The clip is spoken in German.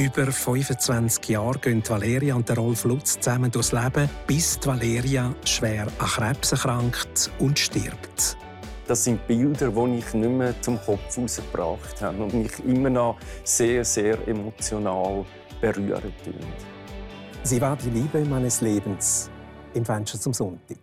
Über 25 Jahre gehen Valeria und Rolf Lutz zusammen durchs Leben, bis Valeria schwer an Krebs erkrankt und stirbt. Das sind Bilder, die ich nicht mehr zum Kopf herausgebracht habe und mich immer noch sehr, sehr emotional berühren. Sie war die Liebe meines Lebens im Fenster zum Sonntag.